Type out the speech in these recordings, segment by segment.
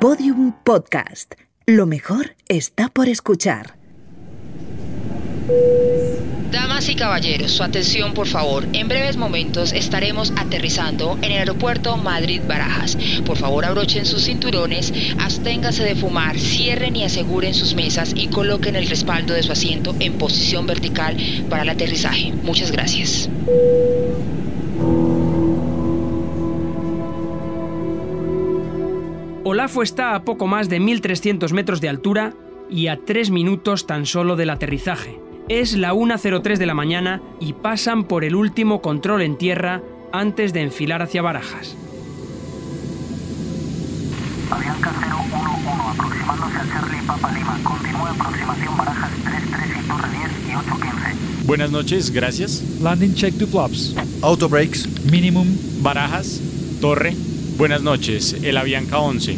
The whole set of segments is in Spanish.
Podium Podcast. Lo mejor está por escuchar. Damas y caballeros, su atención por favor. En breves momentos estaremos aterrizando en el aeropuerto Madrid-Barajas. Por favor abrochen sus cinturones, absténganse de fumar, cierren y aseguren sus mesas y coloquen el respaldo de su asiento en posición vertical para el aterrizaje. Muchas gracias. Olafo está a poco más de 1.300 metros de altura y a 3 minutos tan solo del aterrizaje. Es la 1.03 de la mañana y pasan por el último control en tierra antes de enfilar hacia Barajas. Avianca 011 aproximándose al Charlie Papa Lima. Continúa aproximación Barajas 33 y Torre 10 y 815. Buenas noches, gracias. Landing check to flaps. Auto brakes. Minimum. Barajas, Torre. Buenas noches, el Avianca 11.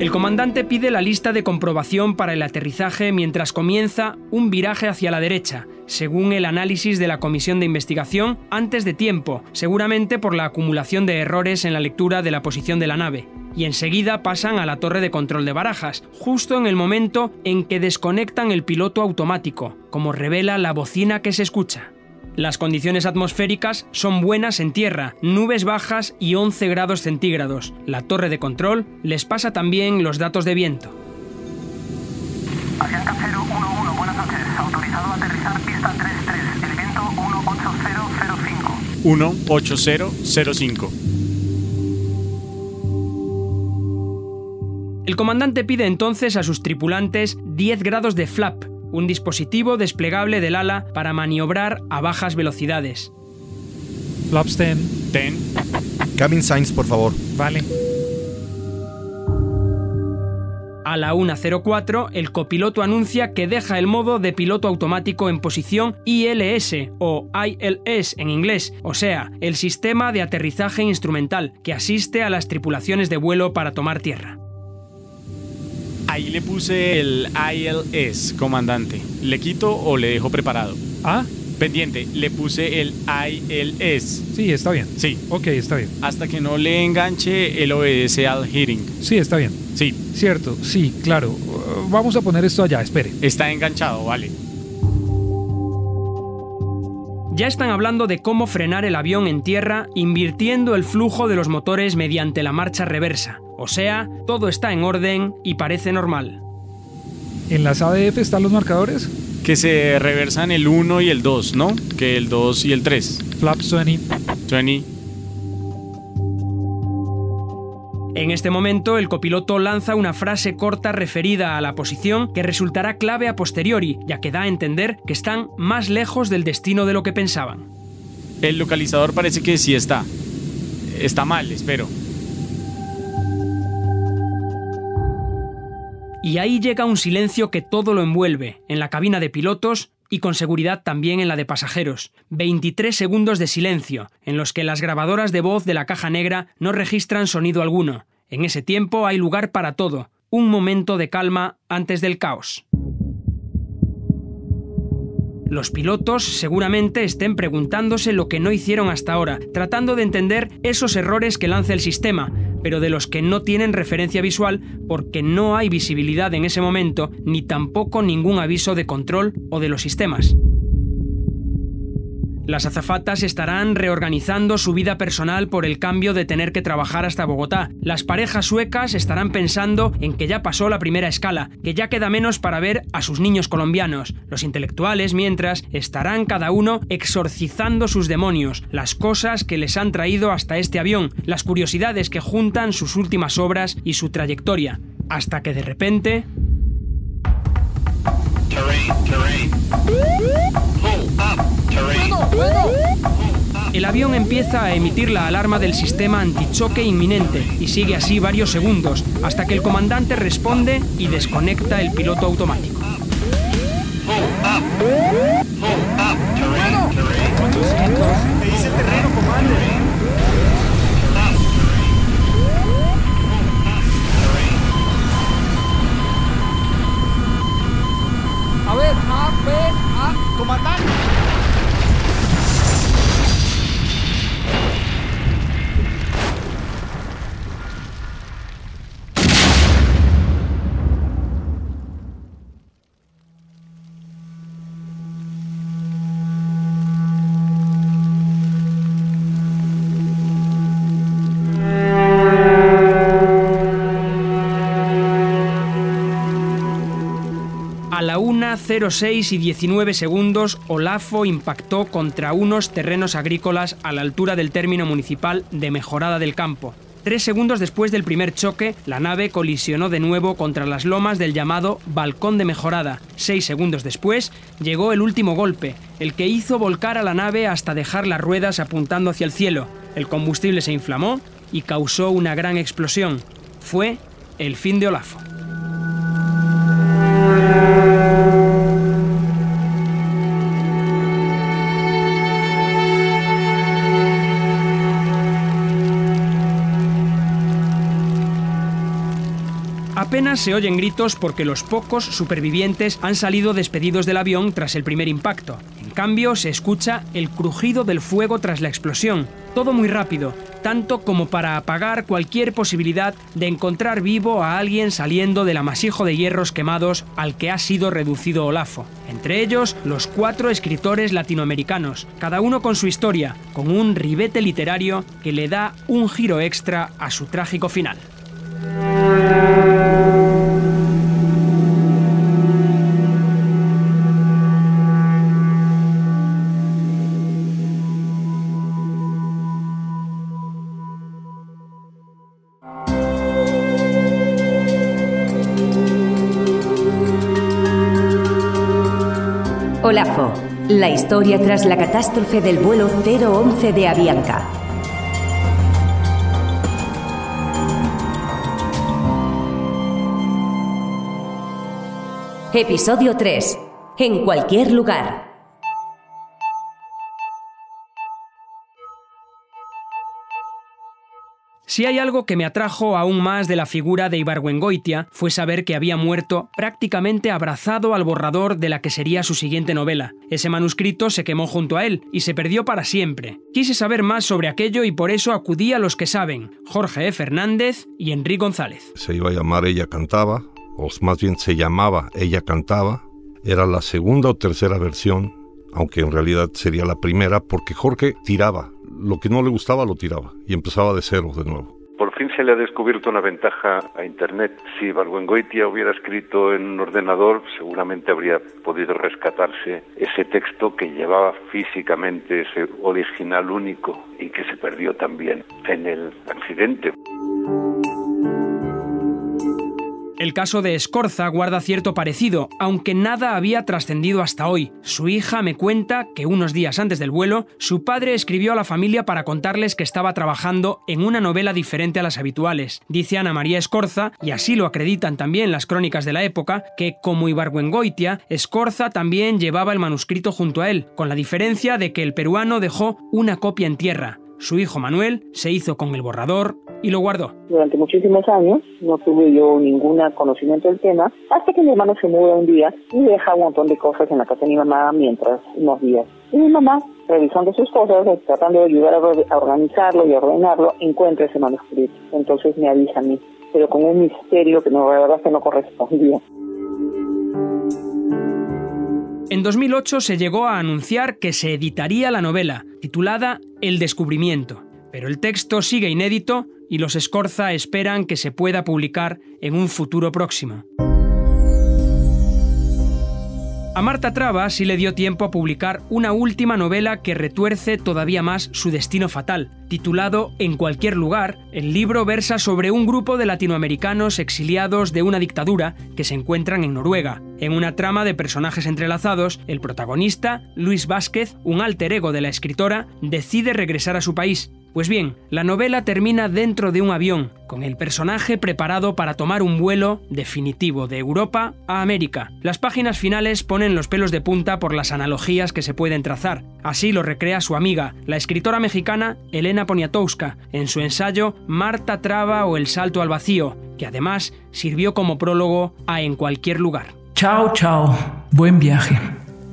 El comandante pide la lista de comprobación para el aterrizaje mientras comienza un viraje hacia la derecha, según el análisis de la comisión de investigación antes de tiempo, seguramente por la acumulación de errores en la lectura de la posición de la nave. Y enseguida pasan a la torre de control de barajas, justo en el momento en que desconectan el piloto automático, como revela la bocina que se escucha. Las condiciones atmosféricas son buenas en tierra, nubes bajas y 11 grados centígrados. La torre de control les pasa también los datos de viento. Avianca 011, buenas noches. Autorizado a aterrizar pista 33. El viento 18005. 18005. El comandante pide entonces a sus tripulantes 10 grados de flap, un dispositivo desplegable del ala para maniobrar a bajas velocidades. Flaps 10. Ten. Cabin signs, por favor. Vale. A la 1.04, el copiloto anuncia que deja el modo de piloto automático en posición ILS o ILS en inglés, o sea, el sistema de aterrizaje instrumental que asiste a las tripulaciones de vuelo para tomar tierra. Ahí le puse el ILS, comandante. ¿Le quito o le dejo preparado? Ah, Pendiente, le puse el ILS. sí, está bien. Sí, Ok, está bien. hasta que no le enganche, él obedece al hearing. Sí, está bien. Sí, Cierto, sí, claro. Uh, Vamos a poner esto allá, espere. está enganchado, vale. Ya están hablando de cómo frenar el avión en tierra invirtiendo el flujo de los motores mediante la marcha reversa. O sea, todo está en orden y parece normal. ¿En las ADF están los marcadores? Que se reversan el 1 y el 2, ¿no? Que el 2 y el 3. Flaps 20. 20. En este momento, el copiloto lanza una frase corta referida a la posición que resultará clave a posteriori, ya que da a entender que están más lejos del destino de lo que pensaban. El localizador parece que sí está. Está mal, espero. Y ahí llega un silencio que todo lo envuelve, en la cabina de pilotos y con seguridad también en la de pasajeros. 23 segundos de silencio, en los que las grabadoras de voz de la caja negra no registran sonido alguno. En ese tiempo hay lugar para todo, un momento de calma antes del caos. Los pilotos seguramente estén preguntándose lo que no hicieron hasta ahora, tratando de entender esos errores que lanza el sistema, pero de los que no tienen referencia visual porque no hay visibilidad en ese momento ni tampoco ningún aviso de control o de los sistemas. Las azafatas estarán reorganizando su vida personal por el cambio de tener que trabajar hasta Bogotá. Las parejas suecas estarán pensando en que ya pasó la primera escala, que ya queda menos para ver a sus niños colombianos. Los intelectuales, mientras, estarán cada uno exorcizando sus demonios, las cosas que les han traído hasta este avión, las curiosidades que juntan sus últimas obras y su trayectoria. Hasta que de repente... El avión empieza a emitir la alarma del sistema antichoque inminente y sigue así varios segundos hasta que el comandante responde y desconecta el piloto automático. ¿Qué dice el? A ver, A, B, A, comandante. 06 y 19 segundos, Olafo impactó contra unos terrenos agrícolas a la altura del término municipal de Mejorada del Campo. Tres segundos después del primer choque, la nave colisionó de nuevo contra las lomas del llamado Balcón de Mejorada. Seis segundos después, llegó el último golpe, el que hizo volcar a la nave hasta dejar las ruedas apuntando hacia el cielo. El combustible se inflamó y causó una gran explosión. Fue el fin de Olafo. Apenas se oyen gritos porque los pocos supervivientes han salido despedidos del avión tras el primer impacto. En cambio, se escucha el crujido del fuego tras la explosión. Todo muy rápido, tanto como para apagar cualquier posibilidad de encontrar vivo a alguien saliendo del amasijo de hierros quemados al que ha sido reducido Olafo. Entre ellos, los cuatro escritores latinoamericanos, cada uno con su historia, con un ribete literario que le da un giro extra a su trágico final. Historia tras la catástrofe del vuelo 011 de Avianca. Episodio 3. En cualquier lugar. Si hay algo que me atrajo aún más de la figura de Ibargüengoitia fue saber que había muerto prácticamente abrazado al borrador de la que sería su siguiente novela. Ese manuscrito se quemó junto a él y se perdió para siempre. Quise saber más sobre aquello y por eso acudí a los que saben, Jorge E. Fernández y Enrique González. Se iba a llamar Ella Cantaba, o más bien se llamaba Ella Cantaba. Era la segunda o tercera versión, aunque en realidad sería la primera porque Jorge tiraba lo que no le gustaba lo tiraba y empezaba de cero de nuevo. Por fin se le ha descubierto una ventaja a Internet. Si Barguengoitia hubiera escrito en un ordenador, seguramente habría podido rescatarse ese texto que llevaba físicamente ese original único y que se perdió también en el accidente. El caso de Escorza guarda cierto parecido, aunque nada había trascendido hasta hoy. Su hija me cuenta que unos días antes del vuelo, su padre escribió a la familia para contarles que estaba trabajando en una novela diferente a las habituales. Dice Ana María Escorza, y así lo acreditan también las crónicas de la época, que como Ibargüengoitia, Escorza también llevaba el manuscrito junto a él, con la diferencia de que el peruano dejó una copia en tierra. Su hijo Manuel se hizo con el borrador y lo guardó. Durante muchísimos años no tuve yo ningún conocimiento del tema, hasta que mi hermano se muda un día y deja un montón de cosas en la casa de mi mamá mientras unos días. Y mi mamá, revisando sus cosas, tratando de ayudar a organizarlo y ordenarlo, encuentra ese manuscrito. Entonces me avisa a mí, pero con un misterio que no, la verdad que no correspondía. En 2008 se llegó a anunciar que se editaría la novela, titulada El descubrimiento, pero el texto sigue inédito y los Escorza esperan que se pueda publicar en un futuro próximo. A Marta Traba sí le dio tiempo a publicar una última novela que retuerce todavía más su destino fatal. Titulado En cualquier lugar, el libro versa sobre un grupo de latinoamericanos exiliados de una dictadura que se encuentran en Noruega. En una trama de personajes entrelazados, el protagonista, Luis Vázquez, un alter ego de la escritora, decide regresar a su país, pues bien, la novela termina dentro de un avión, con el personaje preparado para tomar un vuelo definitivo de Europa a América. Las páginas finales ponen los pelos de punta por las analogías que se pueden trazar. Así lo recrea su amiga, la escritora mexicana Elena Poniatowska, en su ensayo Marta Traba o el salto al vacío, que además sirvió como prólogo a En cualquier lugar. Chao, chao. Buen viaje.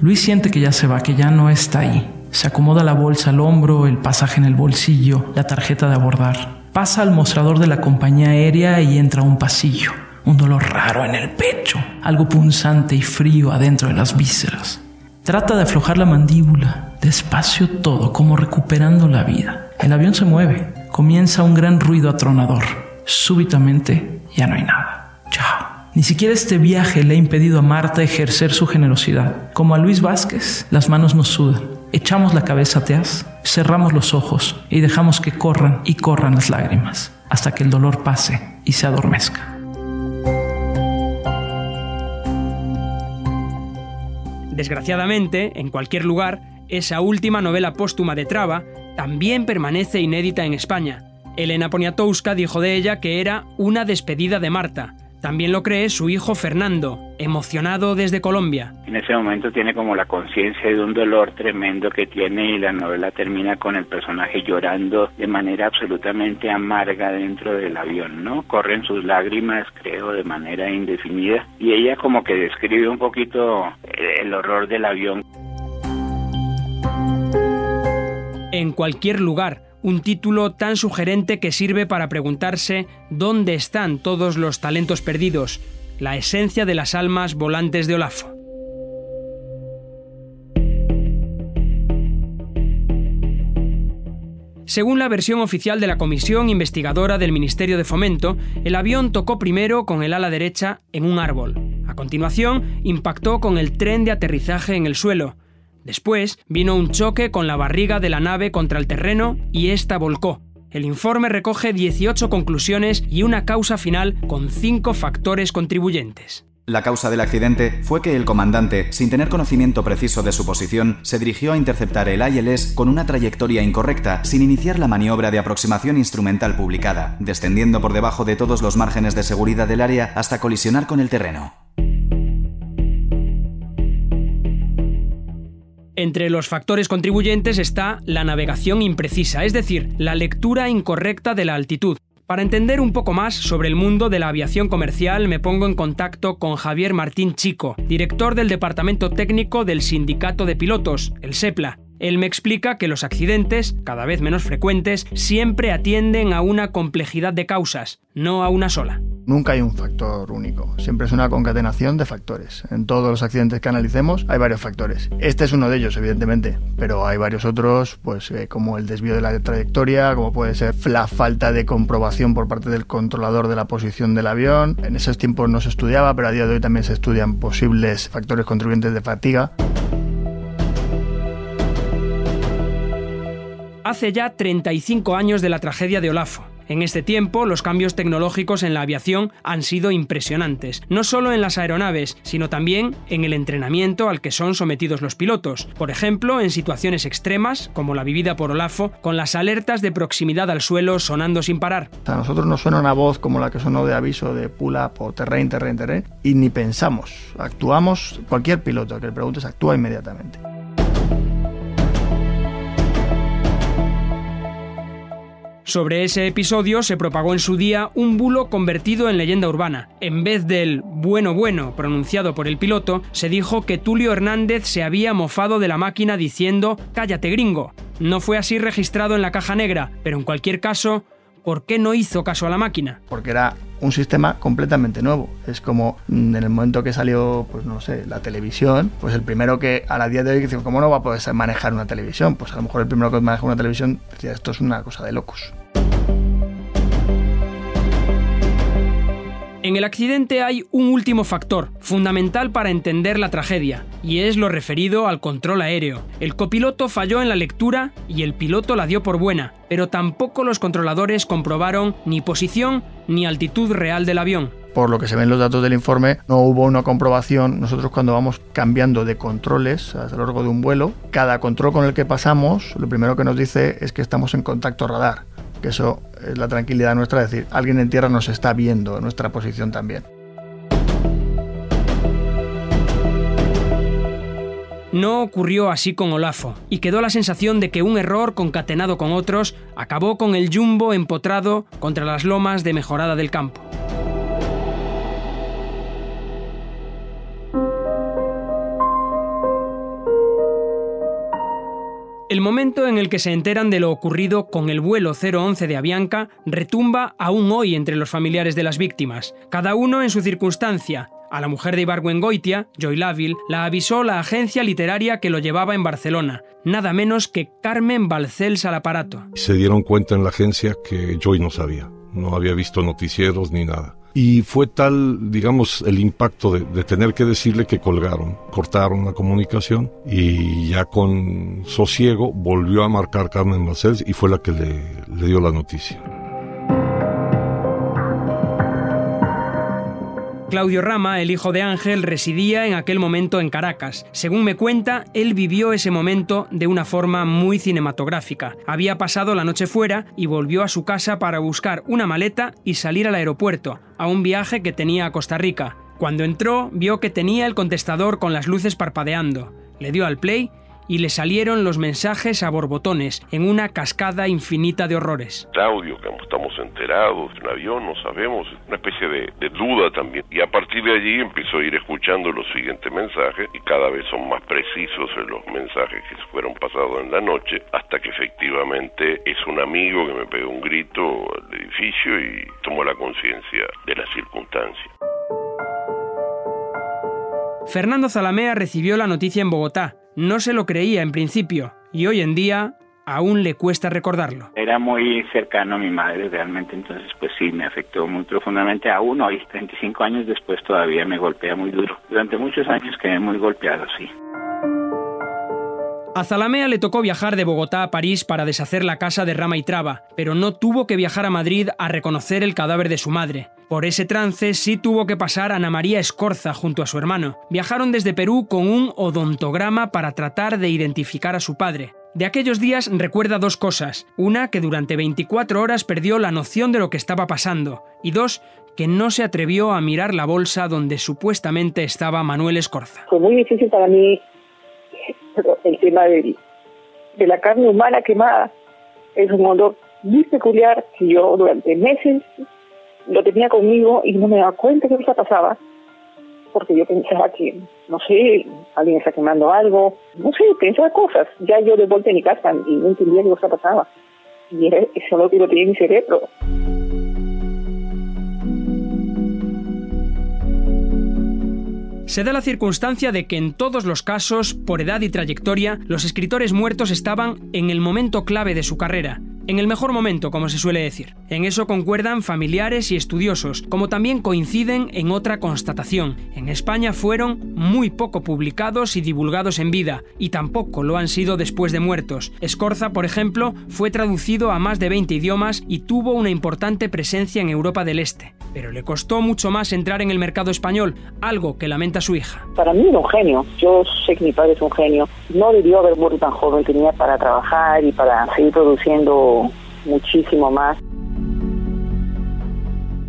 Luis siente que ya se va, que ya no está ahí. Se acomoda la bolsa al hombro, el pasaje en el bolsillo, la tarjeta de abordar. Pasa al mostrador de la compañía aérea y entra a un pasillo. Un dolor raro en el pecho, algo punzante y frío adentro de las vísceras. Trata de aflojar la mandíbula, despacio todo, como recuperando la vida. El avión se mueve, comienza un gran ruido atronador. Súbitamente ya no hay nada. Chao. Ni siquiera este viaje le ha impedido a Marta ejercer su generosidad. Como a Luis Vázquez, las manos nos sudan. Echamos la cabeza atrás, cerramos los ojos y dejamos que corran y corran las lágrimas hasta que el dolor pase y se adormezca. Desgraciadamente, en cualquier lugar, esa última novela póstuma de Traba también permanece inédita en España. Elena Poniatowska dijo de ella que era una despedida de Marta, también lo cree su hijo Fernando, emocionado desde Colombia. En ese momento tiene como la conciencia de un dolor tremendo que tiene y la novela termina con el personaje llorando de manera absolutamente amarga dentro del avión, ¿no? Corren sus lágrimas, creo, de manera indefinida y ella como que describe un poquito el horror del avión. En cualquier lugar, un título tan sugerente que sirve para preguntarse dónde están todos los talentos perdidos, la esencia de las almas volantes de Olafo. Según la versión oficial de la Comisión Investigadora del Ministerio de Fomento, el avión tocó primero con el ala derecha en un árbol. A continuación, impactó con el tren de aterrizaje en el suelo, Después vino un choque con la barriga de la nave contra el terreno y esta volcó. El informe recoge 18 conclusiones y una causa final con cinco factores contribuyentes. La causa del accidente fue que el comandante, sin tener conocimiento preciso de su posición, se dirigió a interceptar el ILS con una trayectoria incorrecta, sin iniciar la maniobra de aproximación instrumental publicada, descendiendo por debajo de todos los márgenes de seguridad del área hasta colisionar con el terreno. Entre los factores contribuyentes está la navegación imprecisa, es decir, la lectura incorrecta de la altitud. Para entender un poco más sobre el mundo de la aviación comercial me pongo en contacto con Javier Martín Chico, director del Departamento Técnico del Sindicato de Pilotos, el SEPLA. Él me explica que los accidentes, cada vez menos frecuentes, siempre atienden a una complejidad de causas, no a una sola. Nunca hay un factor único, siempre es una concatenación de factores. En todos los accidentes que analicemos hay varios factores. Este es uno de ellos, evidentemente, pero hay varios otros, pues eh, como el desvío de la trayectoria, como puede ser la falta de comprobación por parte del controlador de la posición del avión. En esos tiempos no se estudiaba, pero a día de hoy también se estudian posibles factores contribuyentes de fatiga. Hace ya 35 años de la tragedia de Olafo. En este tiempo, los cambios tecnológicos en la aviación han sido impresionantes, no solo en las aeronaves, sino también en el entrenamiento al que son sometidos los pilotos. Por ejemplo, en situaciones extremas, como la vivida por Olafo, con las alertas de proximidad al suelo sonando sin parar. A nosotros nos suena una voz como la que sonó de aviso de pull up o terrain, terrain, terrain, y ni pensamos. Actuamos, cualquier piloto que le preguntes actúa inmediatamente. Sobre ese episodio se propagó en su día un bulo convertido en leyenda urbana. En vez del bueno bueno pronunciado por el piloto, se dijo que Tulio Hernández se había mofado de la máquina diciendo cállate gringo. No fue así registrado en la caja negra, pero en cualquier caso, ¿por qué no hizo caso a la máquina? Porque era un sistema completamente nuevo. Es como en el momento que salió, pues no sé, la televisión, pues el primero que a la día de hoy dice, ¿cómo no va a poder manejar una televisión? Pues a lo mejor el primero que maneja una televisión decía, esto es una cosa de locos. En el accidente hay un último factor, fundamental para entender la tragedia, y es lo referido al control aéreo. El copiloto falló en la lectura y el piloto la dio por buena, pero tampoco los controladores comprobaron ni posición ni altitud real del avión. Por lo que se ven los datos del informe, no hubo una comprobación. Nosotros cuando vamos cambiando de controles a lo largo de un vuelo, cada control con el que pasamos, lo primero que nos dice es que estamos en contacto radar que eso es la tranquilidad nuestra, es decir, alguien en tierra nos está viendo, nuestra posición también. No ocurrió así con Olafo, y quedó la sensación de que un error concatenado con otros acabó con el jumbo empotrado contra las lomas de mejorada del campo. Momento en el que se enteran de lo ocurrido con el vuelo 011 de Avianca retumba aún hoy entre los familiares de las víctimas, cada uno en su circunstancia. A la mujer de Ibargüengoitia, Joy Laville, la avisó la agencia literaria que lo llevaba en Barcelona, nada menos que Carmen Balcells al aparato. Se dieron cuenta en la agencia que Joy no sabía, no había visto noticieros ni nada. Y fue tal, digamos, el impacto de, tener que decirle que colgaron, cortaron la comunicación y ya con sosiego volvió a marcar Carmen Marcels y fue la que le, le dio la noticia. Claudio Rama, el hijo de Ángel, residía en aquel momento en Caracas. Según me cuenta, él vivió ese momento de una forma muy cinematográfica. Había pasado la noche fuera y volvió a su casa para buscar una maleta y salir al aeropuerto, a un viaje que tenía a Costa Rica. Cuando entró, vio que tenía el contestador con las luces parpadeando. Le dio al play y le salieron los mensajes a borbotones en una cascada infinita de horrores. Claudio, que estamos enterados de un avión, no sabemos, una especie de, de, duda también. Y a partir de allí empezó a ir escuchando los siguientes mensajes y cada vez son más precisos los mensajes que fueron pasados en la noche hasta que efectivamente es un amigo que me pegó un grito al edificio y tomó la conciencia de la circunstancia. Fernando Zalamea recibió la noticia en Bogotá, no se lo creía en principio y hoy en día aún le cuesta recordarlo. Era muy cercano a mi madre realmente, entonces pues sí, me afectó muy profundamente. Aún hoy, 35 años después, todavía me golpea muy duro. Durante muchos años quedé muy golpeado, sí. A Zalamea le tocó viajar de Bogotá a París para deshacer la casa de Rama y Traba, pero no tuvo que viajar a Madrid a reconocer el cadáver de su madre. Por ese trance sí tuvo que pasar Ana María Escorza junto a su hermano. Viajaron desde Perú con un odontograma para tratar de identificar a su padre. De aquellos días recuerda dos cosas. Una, que durante 24 horas perdió la noción de lo que estaba pasando. Y dos, que no se atrevió a mirar la bolsa donde supuestamente estaba Manuel Escorza. Fue muy difícil para mí el tema de, de la carne humana quemada. Es un olor muy peculiar que yo durante meses lo tenía conmigo y no me daba cuenta que eso pasaba, porque yo pensaba que, no sé, alguien está quemando algo, no sé, pensaba cosas. Ya yo de vuelta en mi casa y no entendía qué cosa pasaba. Y era eso lo que lo tenía en mi cerebro. Se da la circunstancia de que en todos los casos, por edad y trayectoria, los escritores muertos estaban en el momento clave de su carrera, en el mejor momento, como se suele decir. En eso concuerdan familiares y estudiosos, como también coinciden en otra constatación. En España fueron muy poco publicados y divulgados en vida, y tampoco lo han sido después de muertos. Escorza, por ejemplo, fue traducido a más de 20 idiomas y tuvo una importante presencia en Europa del Este. Pero le costó mucho más entrar en el mercado español, algo que lamenta su hija. Para mí era un genio. Yo sé que mi padre es un genio. No debió haber muerto tan joven, tenía para trabajar y para seguir produciendo muchísimo más.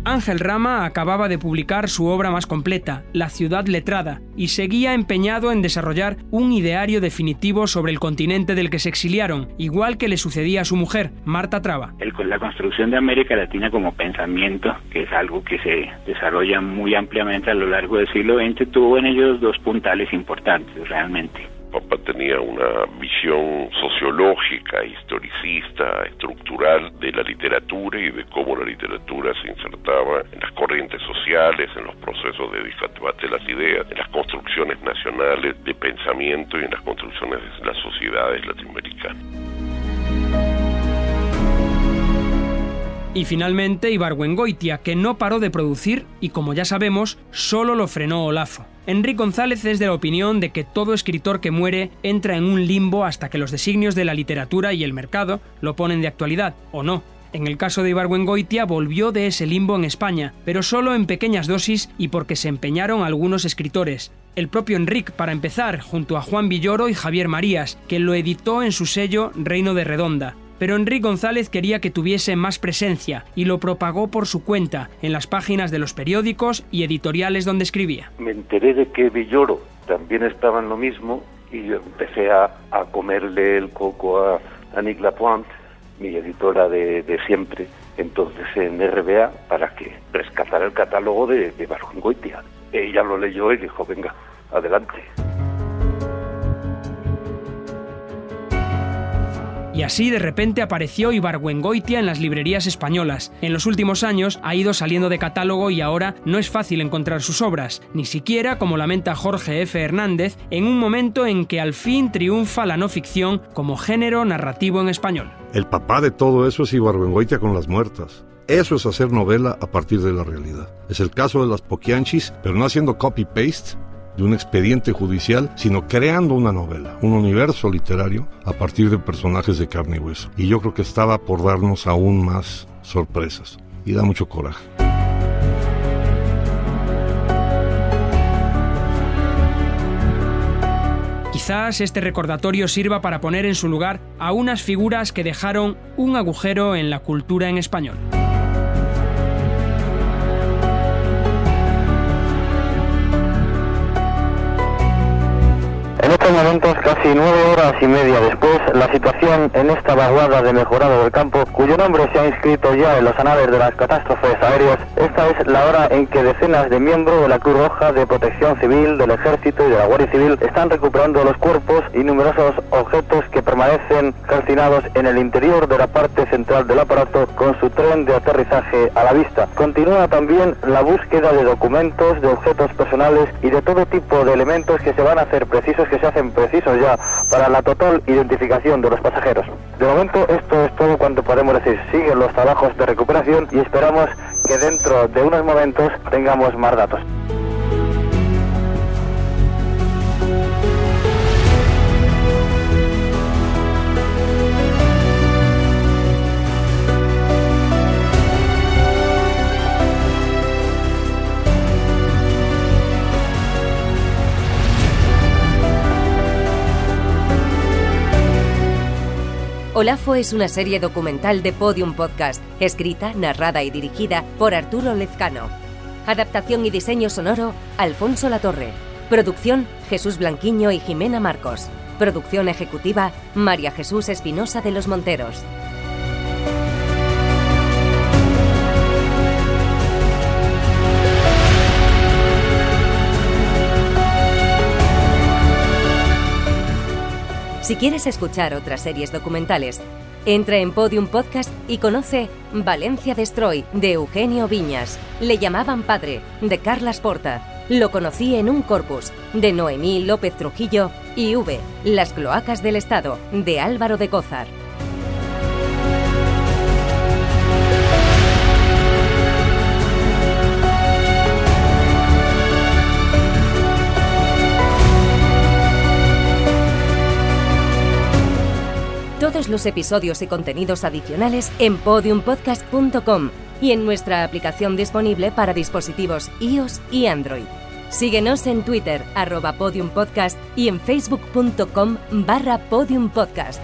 Ángel Rama acababa de publicar su obra más completa, La ciudad letrada, y seguía empeñado en desarrollar un ideario definitivo sobre el continente del que se exiliaron, igual que le sucedía a su mujer, Marta Traba. El, la construcción de América Latina como pensamiento, que es algo que se desarrolla muy ampliamente a lo largo del siglo XX, tuvo en ellos dos puntales importantes realmente papá tenía una visión sociológica, historicista, estructural de la literatura y de cómo la literatura se insertaba en las corrientes sociales, en los procesos de debate de las ideas, en las construcciones nacionales de pensamiento y en las construcciones de las sociedades latinoamericanas. Y finalmente Ibargüengoitia, que no paró de producir y como ya sabemos, solo lo frenó Olafo. Enrique González es de la opinión de que todo escritor que muere entra en un limbo hasta que los designios de la literatura y el mercado lo ponen de actualidad, o no. En el caso de Ibargüengoitia volvió de ese limbo en España, pero solo en pequeñas dosis y porque se empeñaron algunos escritores. El propio Enrique, para empezar, junto a Juan Villoro y Javier Marías, que lo editó en su sello Reino de Redonda. Pero Enrique González quería que tuviese más presencia y lo propagó por su cuenta en las páginas de los periódicos y editoriales donde escribía. Me enteré de que Villoro también estaba en lo mismo y yo empecé a, a comerle el coco a, a Nick Lapointe, mi editora de, de, siempre, entonces en RBA, para que rescatara el catálogo de, de Barjungoitia. Ella lo leyó y dijo, venga, adelante. Y así de repente apareció Ibargüengoitia en las librerías españolas. En los últimos años ha ido saliendo de catálogo y ahora no es fácil encontrar sus obras, ni siquiera, como lamenta Jorge F. Hernández, en un momento en que al fin triunfa la no ficción como género narrativo en español. El papá de todo eso es Ibargüengoitia con las muertas. Eso es hacer novela a partir de la realidad. Es el caso de las Poquianchis, pero no haciendo copy-paste de un expediente judicial, sino creando una novela, un universo literario a partir de personajes de carne y hueso. Y yo creo que estaba por darnos aún más sorpresas. Y da mucho coraje. Quizás este recordatorio sirva para poner en su lugar a unas figuras que dejaron un agujero en la cultura en español. Momentos, casi nueve horas y media después, la situación en esta vaguada de mejorado del campo, cuyo nombre se ha inscrito ya en los anales de las catástrofes aéreas, esta es la hora en que decenas de miembros de la Cruz Roja, de Protección Civil, del Ejército y de la Guardia Civil están recuperando los cuerpos y numerosos objetos que permanecen calcinados en el interior de la parte central del aparato con su tren de aterrizaje a la vista. Continúa también la búsqueda de documentos, de objetos personales y de todo tipo de elementos que se van a hacer precisos que se hacen precisos ya para la total identificación de los pasajeros. De momento esto es todo cuanto podemos decir. Siguen los trabajos de recuperación y esperamos que dentro de unos momentos tengamos más datos. Olafo es una serie documental de Podium Podcast, escrita, narrada y dirigida por Arturo Lezcano. Adaptación y diseño sonoro, Alfonso Latorre. Producción, Jesús Blanquiño y Jimena Marcos. Producción ejecutiva, María Jesús Espinosa de los Monteros. Si quieres escuchar otras series documentales, entra en Podium Podcast y conoce Valencia Destroy de Eugenio Viñas. Le llamaban padre de Carlas Porta. Lo conocí en un corpus de Noemí López Trujillo y V. Las cloacas del Estado de Álvaro de Cózar. Todos los episodios y contenidos adicionales en podiumpodcast.com y en nuestra aplicación disponible para dispositivos iOS y Android. Síguenos en Twitter, arroba podiumpodcast y en facebook.com barra podiumpodcast.